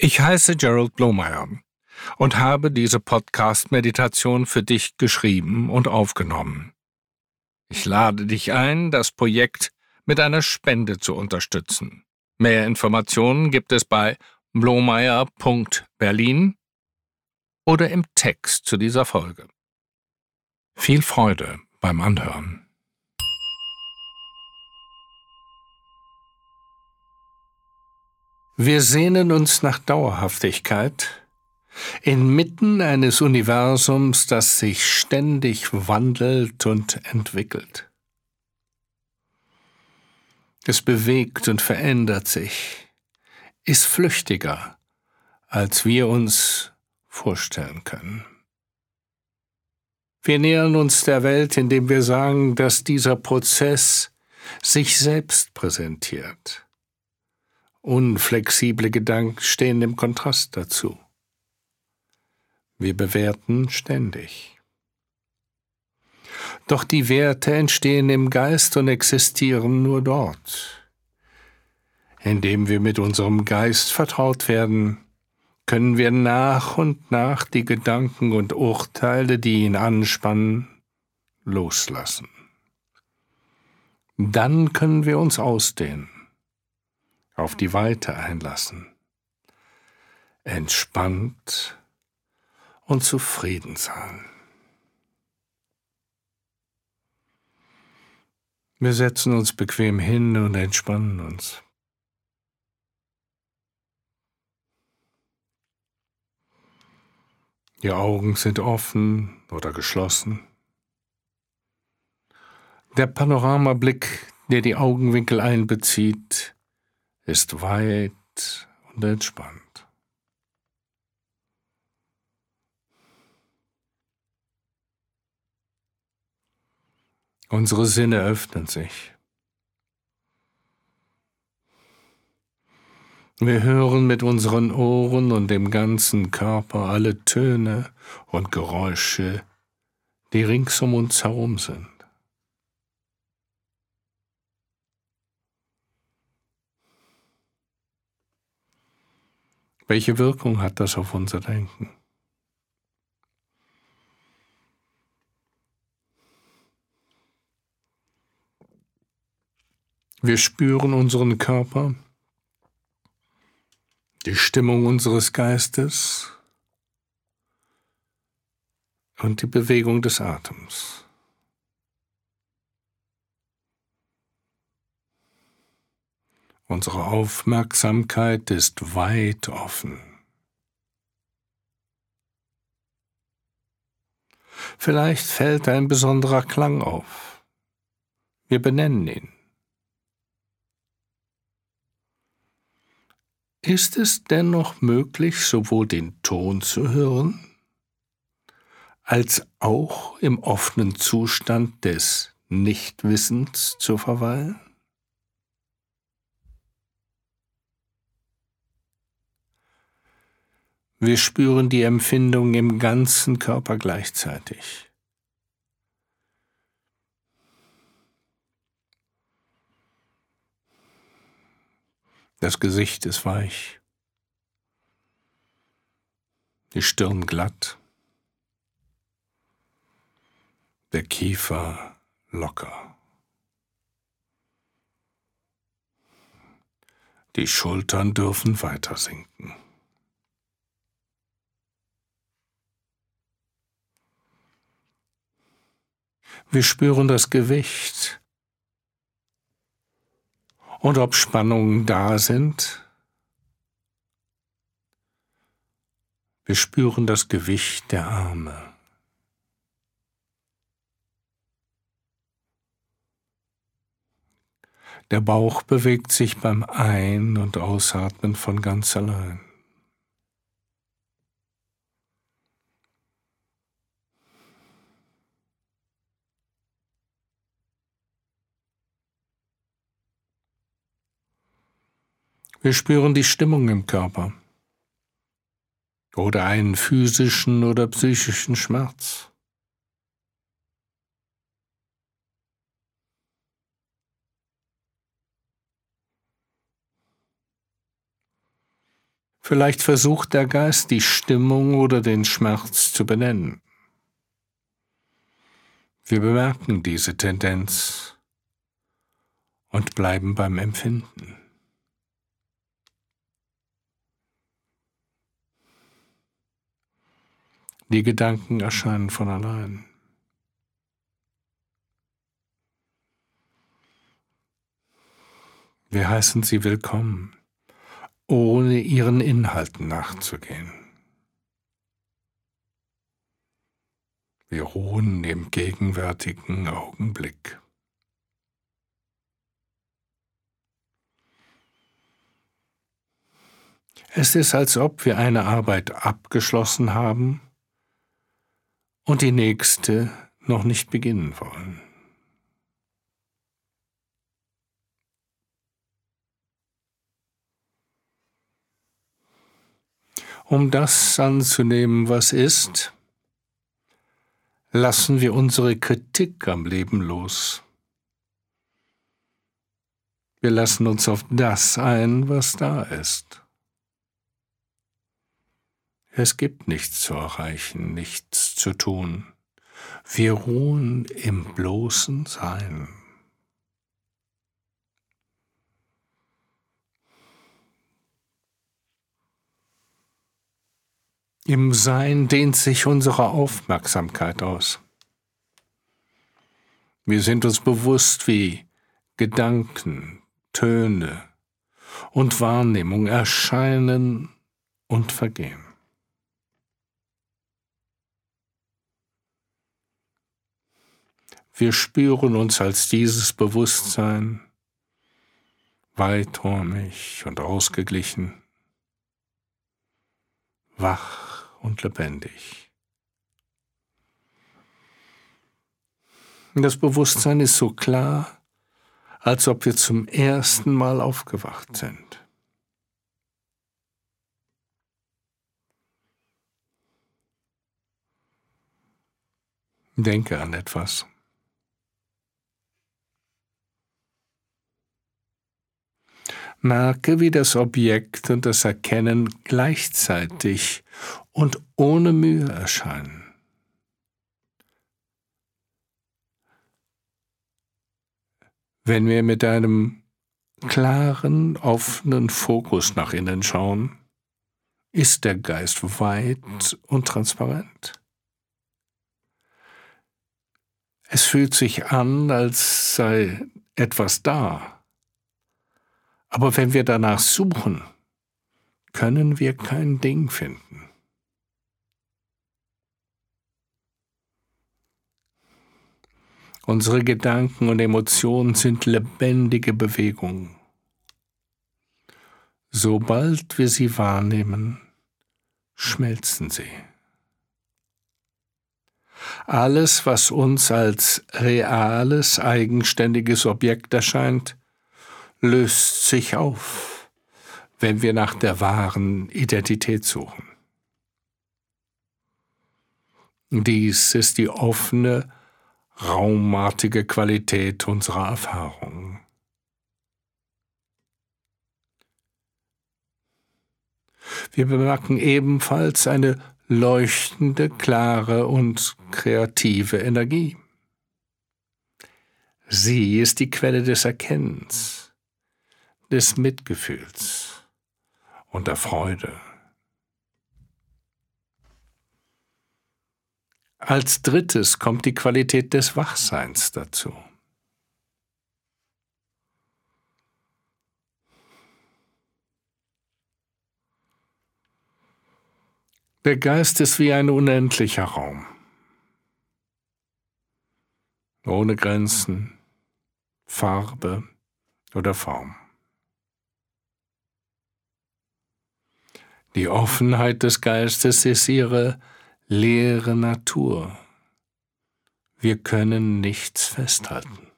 Ich heiße Gerald Blomeyer und habe diese Podcast-Meditation für dich geschrieben und aufgenommen. Ich lade dich ein, das Projekt mit einer Spende zu unterstützen. Mehr Informationen gibt es bei blomeyer.berlin oder im Text zu dieser Folge. Viel Freude beim Anhören. Wir sehnen uns nach Dauerhaftigkeit inmitten eines Universums, das sich ständig wandelt und entwickelt. Es bewegt und verändert sich, ist flüchtiger, als wir uns vorstellen können. Wir nähern uns der Welt, indem wir sagen, dass dieser Prozess sich selbst präsentiert Unflexible Gedanken stehen im Kontrast dazu. Wir bewerten ständig. Doch die Werte entstehen im Geist und existieren nur dort. Indem wir mit unserem Geist vertraut werden, können wir nach und nach die Gedanken und Urteile, die ihn anspannen, loslassen. Dann können wir uns ausdehnen auf die Weite einlassen, entspannt und zufrieden sein. Wir setzen uns bequem hin und entspannen uns. Die Augen sind offen oder geschlossen. Der Panoramablick, der die Augenwinkel einbezieht, ist weit und entspannt. Unsere Sinne öffnen sich. Wir hören mit unseren Ohren und dem ganzen Körper alle Töne und Geräusche, die rings um uns herum sind. Welche Wirkung hat das auf unser Denken? Wir spüren unseren Körper, die Stimmung unseres Geistes und die Bewegung des Atems. Unsere Aufmerksamkeit ist weit offen. Vielleicht fällt ein besonderer Klang auf. Wir benennen ihn. Ist es dennoch möglich, sowohl den Ton zu hören, als auch im offenen Zustand des Nichtwissens zu verweilen? Wir spüren die Empfindung im ganzen Körper gleichzeitig. Das Gesicht ist weich, die Stirn glatt, der Kiefer locker. Die Schultern dürfen weiter sinken. Wir spüren das Gewicht. Und ob Spannungen da sind, wir spüren das Gewicht der Arme. Der Bauch bewegt sich beim Ein- und Ausatmen von ganz allein. Wir spüren die Stimmung im Körper oder einen physischen oder psychischen Schmerz. Vielleicht versucht der Geist die Stimmung oder den Schmerz zu benennen. Wir bemerken diese Tendenz und bleiben beim Empfinden. Die Gedanken erscheinen von allein. Wir heißen sie willkommen, ohne ihren Inhalten nachzugehen. Wir ruhen im gegenwärtigen Augenblick. Es ist, als ob wir eine Arbeit abgeschlossen haben und die nächste noch nicht beginnen wollen. Um das anzunehmen, was ist, lassen wir unsere Kritik am Leben los. Wir lassen uns auf das ein, was da ist. Es gibt nichts zu erreichen, nichts zu tun. Wir ruhen im bloßen Sein. Im Sein dehnt sich unsere Aufmerksamkeit aus. Wir sind uns bewusst, wie Gedanken, Töne und Wahrnehmung erscheinen und vergehen. Wir spüren uns als dieses Bewusstsein weiträumig und ausgeglichen, wach und lebendig. Das Bewusstsein ist so klar, als ob wir zum ersten Mal aufgewacht sind. Denke an etwas. Merke, wie das Objekt und das Erkennen gleichzeitig und ohne Mühe erscheinen. Wenn wir mit einem klaren, offenen Fokus nach innen schauen, ist der Geist weit und transparent. Es fühlt sich an, als sei etwas da, aber wenn wir danach suchen, können wir kein Ding finden. Unsere Gedanken und Emotionen sind lebendige Bewegungen. Sobald wir sie wahrnehmen, schmelzen sie. Alles, was uns als reales, eigenständiges Objekt erscheint, löst sich auf, wenn wir nach der wahren Identität suchen. Dies ist die offene, raumartige Qualität unserer Erfahrung. Wir bemerken ebenfalls eine leuchtende, klare und kreative Energie. Sie ist die Quelle des Erkennens des Mitgefühls und der Freude. Als drittes kommt die Qualität des Wachseins dazu. Der Geist ist wie ein unendlicher Raum, ohne Grenzen, Farbe oder Form. Die Offenheit des Geistes ist ihre leere Natur. Wir können nichts festhalten.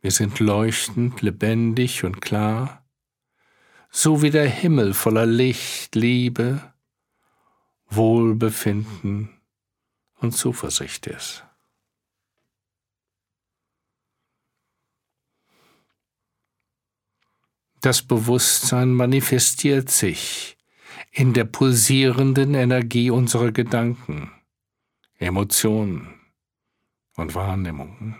Wir sind leuchtend, lebendig und klar, so wie der Himmel voller Licht, Liebe, Wohlbefinden und Zuversicht ist. Das Bewusstsein manifestiert sich in der pulsierenden Energie unserer Gedanken, Emotionen und Wahrnehmungen.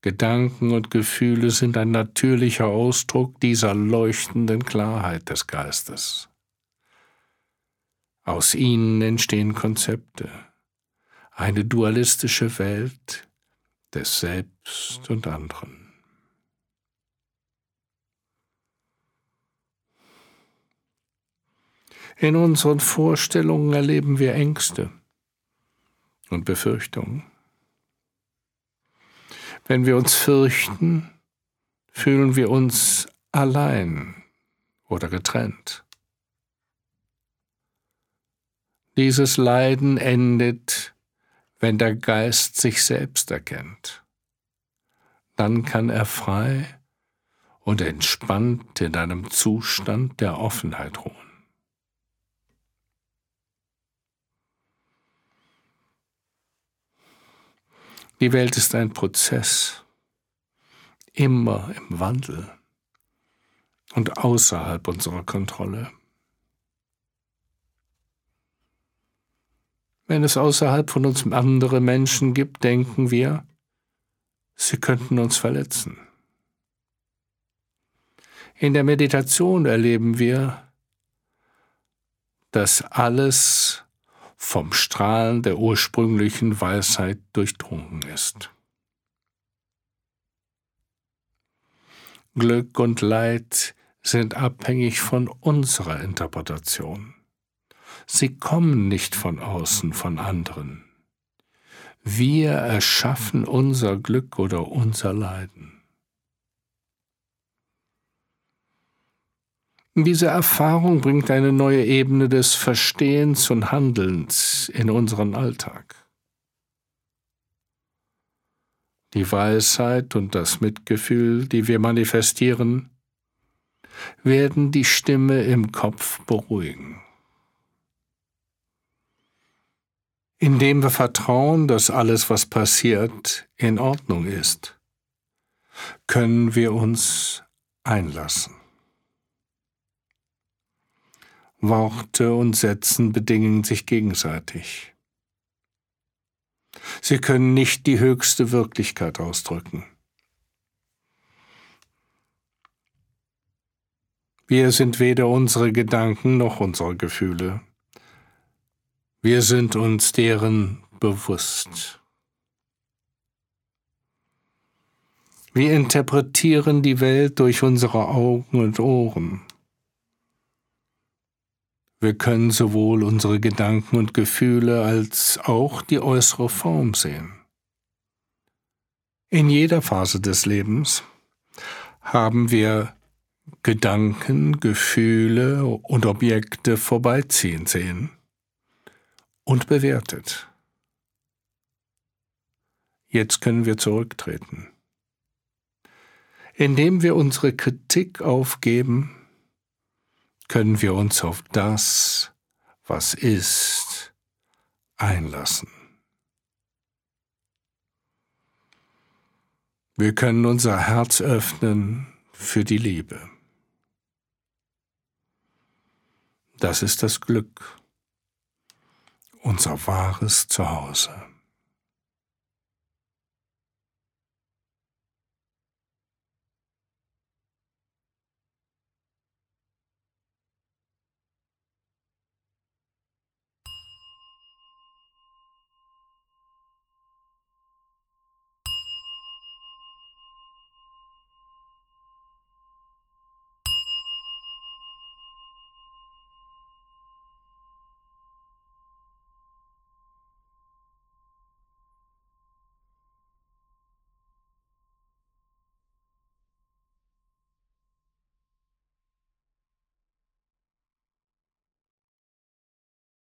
Gedanken und Gefühle sind ein natürlicher Ausdruck dieser leuchtenden Klarheit des Geistes. Aus ihnen entstehen Konzepte, eine dualistische Welt des Selbst und anderen. In unseren Vorstellungen erleben wir Ängste und Befürchtungen. Wenn wir uns fürchten, fühlen wir uns allein oder getrennt. Dieses Leiden endet, wenn der Geist sich selbst erkennt. Dann kann er frei und entspannt in einem Zustand der Offenheit ruhen. Die Welt ist ein Prozess, immer im Wandel und außerhalb unserer Kontrolle. Wenn es außerhalb von uns andere Menschen gibt, denken wir, sie könnten uns verletzen. In der Meditation erleben wir, dass alles vom Strahlen der ursprünglichen Weisheit durchdrungen ist. Glück und Leid sind abhängig von unserer Interpretation. Sie kommen nicht von außen, von anderen. Wir erschaffen unser Glück oder unser Leiden. Diese Erfahrung bringt eine neue Ebene des Verstehens und Handelns in unseren Alltag. Die Weisheit und das Mitgefühl, die wir manifestieren, werden die Stimme im Kopf beruhigen. Indem wir vertrauen, dass alles, was passiert, in Ordnung ist, können wir uns einlassen. Worte und Sätzen bedingen sich gegenseitig. Sie können nicht die höchste Wirklichkeit ausdrücken. Wir sind weder unsere Gedanken noch unsere Gefühle. Wir sind uns deren bewusst. Wir interpretieren die Welt durch unsere Augen und Ohren. Wir können sowohl unsere Gedanken und Gefühle als auch die äußere Form sehen. In jeder Phase des Lebens haben wir Gedanken, Gefühle und Objekte vorbeiziehen sehen und bewertet. Jetzt können wir zurücktreten. Indem wir unsere Kritik aufgeben, können wir uns auf das, was ist, einlassen. Wir können unser Herz öffnen für die Liebe. Das ist das Glück, unser wahres Zuhause.